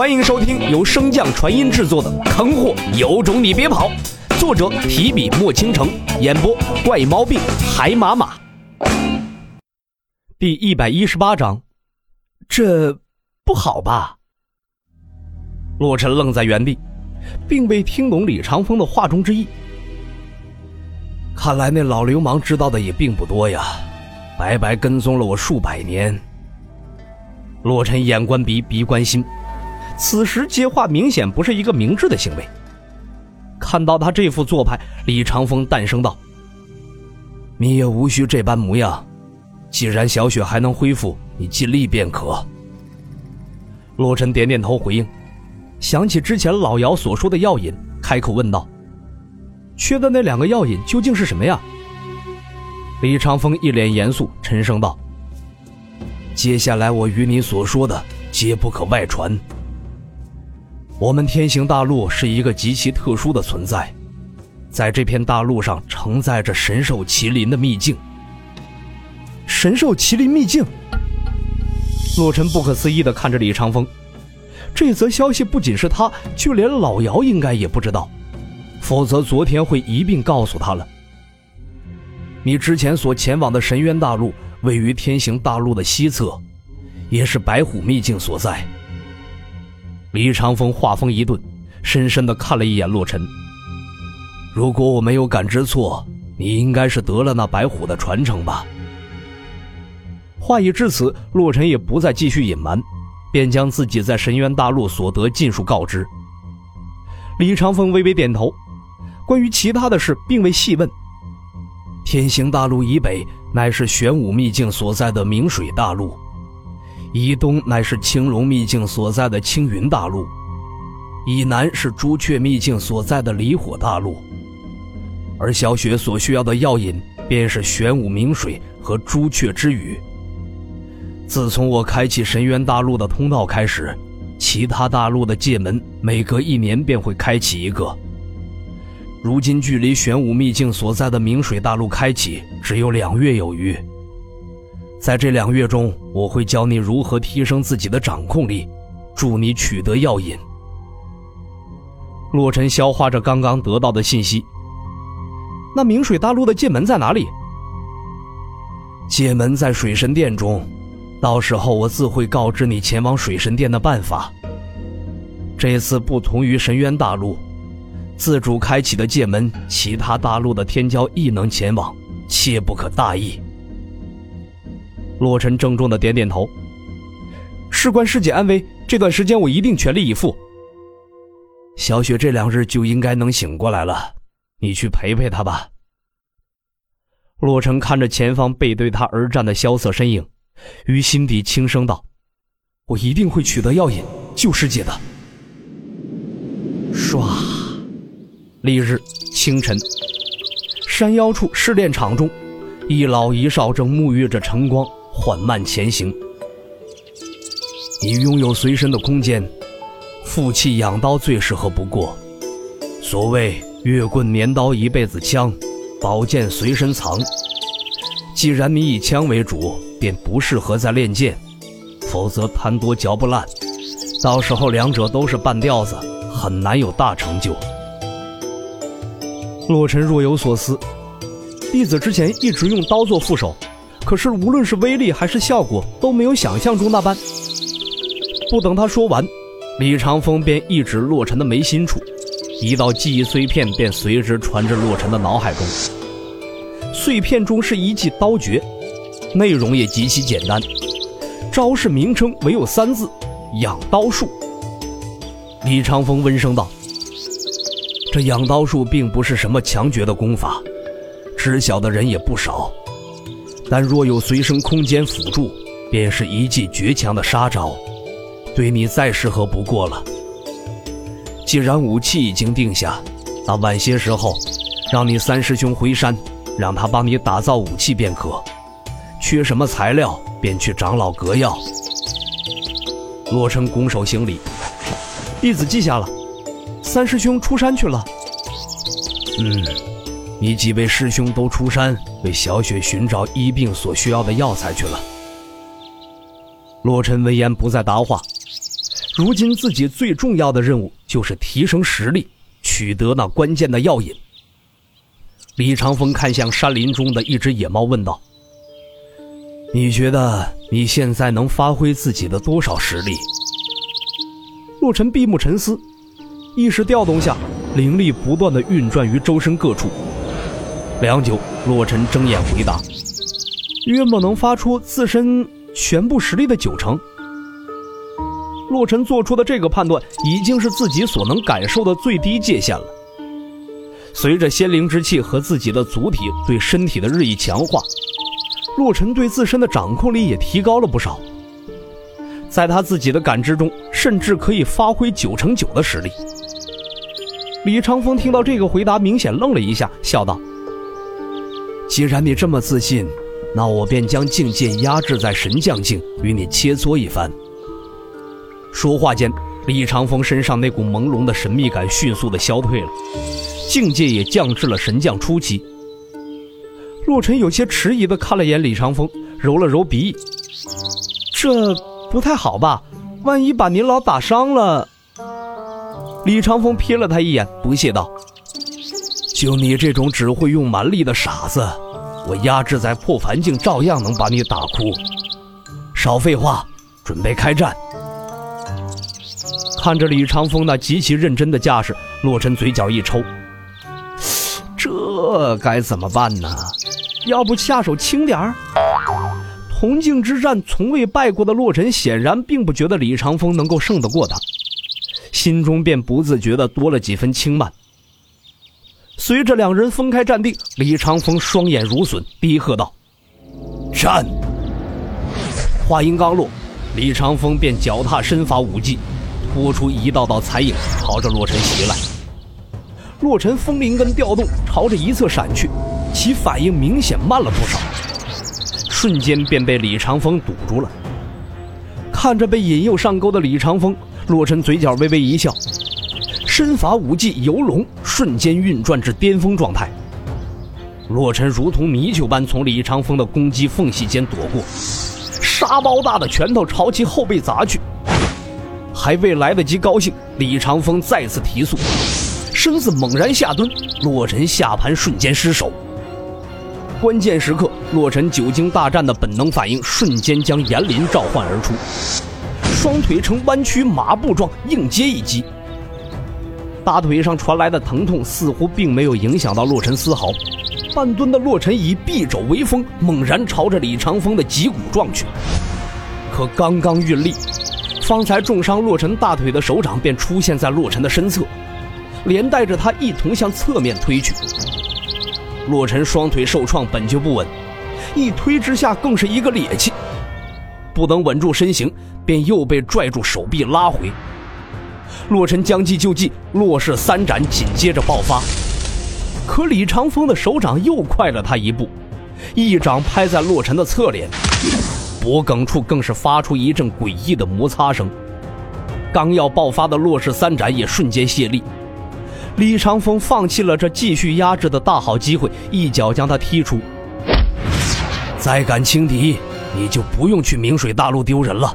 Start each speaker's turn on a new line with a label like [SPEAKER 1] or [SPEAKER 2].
[SPEAKER 1] 欢迎收听由升降传音制作的《坑货有种你别跑》，作者提笔墨倾城，演播怪毛病海马马。第一百一十八章，这不好吧？洛尘愣在原地，并未听懂李长风的话中之意。看来那老流氓知道的也并不多呀，白白跟踪了我数百年。洛尘眼观鼻，鼻观心。此时接话明显不是一个明智的行为。看到他这副做派，李长风淡声道：“你也无需这般模样，既然小雪还能恢复，你尽力便可。”洛尘点点头回应，想起之前老姚所说的药引，开口问道：“缺的那两个药引究竟是什么呀？”李长风一脸严肃，沉声道：“接下来我与你所说的，皆不可外传。”我们天行大陆是一个极其特殊的存在，在这片大陆上承载着神兽麒麟的秘境。神兽麒麟秘境。洛尘不可思议的看着李长风，这则消息不仅是他，就连老姚应该也不知道，否则昨天会一并告诉他了。你之前所前往的神渊大陆位于天行大陆的西侧，也是白虎秘境所在。李长风话锋一顿，深深的看了一眼洛尘。如果我没有感知错，你应该是得了那白虎的传承吧？话已至此，洛尘也不再继续隐瞒，便将自己在神渊大陆所得尽数告知。李长风微微点头，关于其他的事并未细问。天行大陆以北乃是玄武秘境所在的明水大陆。以东乃是青龙秘境所在的青云大陆，以南是朱雀秘境所在的离火大陆，而小雪所需要的药引便是玄武明水和朱雀之羽。自从我开启神渊大陆的通道开始，其他大陆的界门每隔一年便会开启一个。如今距离玄武秘境所在的明水大陆开启只有两月有余。在这两月中，我会教你如何提升自己的掌控力，助你取得药引。洛尘消化着刚刚得到的信息。那明水大陆的界门在哪里？界门在水神殿中，到时候我自会告知你前往水神殿的办法。这次不同于神渊大陆，自主开启的界门，其他大陆的天骄亦能前往，切不可大意。洛尘郑重的点点头，事关师姐安危，这段时间我一定全力以赴。小雪这两日就应该能醒过来了，你去陪陪她吧。洛尘看着前方背对他而战的萧瑟身影，于心底轻声道：“我一定会取得药引，救师姐的。”唰，翌日清晨，山腰处试炼场中，一老一少正沐浴着晨光。缓慢前行。你拥有随身的空间，负气养刀最适合不过。所谓月棍年刀一辈子枪，宝剑随身藏。既然你以枪为主，便不适合再练剑，否则贪多嚼不烂，到时候两者都是半吊子，很难有大成就。洛尘若有所思，弟子之前一直用刀做副手。可是，无论是威力还是效果，都没有想象中那般。不等他说完，李长风便一指洛尘的眉心处，一道记忆碎片便随之传至洛尘的脑海中。碎片中是一记刀诀，内容也极其简单，招式名称唯有三字：养刀术。李长风温声道：“这养刀术并不是什么强绝的功法，知晓的人也不少。”但若有随身空间辅助，便是一记绝强的杀招，对你再适合不过了。既然武器已经定下，那晚些时候，让你三师兄回山，让他帮你打造武器便可。缺什么材料，便去长老阁要。洛尘拱手行礼，弟子记下了。三师兄出山去了。嗯。你几位师兄都出山为小雪寻找医病所需要的药材去了。洛尘闻言不再答话，
[SPEAKER 2] 如今自己最重要的任务就是提升实力，取得那关键的药引。李长风看向山林中的一只野猫，问道：“你觉得你现在能发挥自己的多少实力？”
[SPEAKER 1] 洛尘闭目沉思，意识调动下，灵力不断的运转于周身各处。良久，洛尘睁眼回答：“约莫能发出自身全部实力的九成。”洛尘做出的这个判断，已经是自己所能感受的最低界限了。随着仙灵之气和自己的祖体对身体的日益强化，洛尘对自身的掌控力也提高了不少。在他自己的感知中，甚至可以发挥九成九的实力。李长风听到这个回答，明显愣了一下，笑道：“
[SPEAKER 2] 既然你这么自信，那我便将境界压制在神将境，与你切磋一番。”
[SPEAKER 1] 说话间，李长风身上那股朦胧的神秘感迅速的消退了，境界也降至了神将初期。洛尘有些迟疑的看了眼李长风，揉了揉鼻翼：“这不太好吧？万一把您老打伤了？”
[SPEAKER 2] 李长风瞥了他一眼，不屑道：“就你这种只会用蛮力的傻子，我压制在破凡境，照样能把你打哭。少废话，准备开战。”
[SPEAKER 1] 看着李长风那极其认真的架势，洛尘嘴角一抽，这该怎么办呢？要不下手轻点儿？铜镜之战从未败过的洛尘，显然并不觉得李长风能够胜得过他，心中便不自觉地多了几分轻慢。随着两人分开站定，李长风双眼如笋，低喝道：“
[SPEAKER 2] 战！”
[SPEAKER 1] 话音刚落，李长风便脚踏身法武技。拖出一道道残影，朝着洛尘袭来。洛尘风灵根调动，朝着一侧闪去，其反应明显慢了不少，瞬间便被李长风堵住了。看着被引诱上钩的李长风，洛尘嘴角微微一笑，身法武技游龙瞬间运转至巅峰状态。洛尘如同泥鳅般从李长风的攻击缝隙间躲过，沙包大的拳头朝其后背砸去。还未来得及高兴，李长风再次提速，身子猛然下蹲，洛尘下盘瞬间失手。关键时刻，洛尘久经大战的本能反应，瞬间将炎林召唤而出，双腿呈弯曲马步状硬接一击。大腿上传来的疼痛似乎并没有影响到洛尘丝毫，半蹲的洛尘以臂肘为锋，猛然朝着李长风的脊骨撞去。可刚刚运力。方才重伤洛尘大腿的手掌便出现在洛尘的身侧，连带着他一同向侧面推去。洛尘双腿受创，本就不稳，一推之下更是一个趔趄，不能稳住身形，便又被拽住手臂拉回。洛尘将计就计，洛氏三斩紧接着爆发，可李长风的手掌又快了他一步，一掌拍在洛尘的侧脸。脖颈处更是发出一阵诡异的摩擦声，刚要爆发的洛氏三斩也瞬间泄力。李长风放弃了这继续压制的大好机会，一脚将他踢出。
[SPEAKER 2] 再敢轻敌，你就不用去明水大陆丢人了。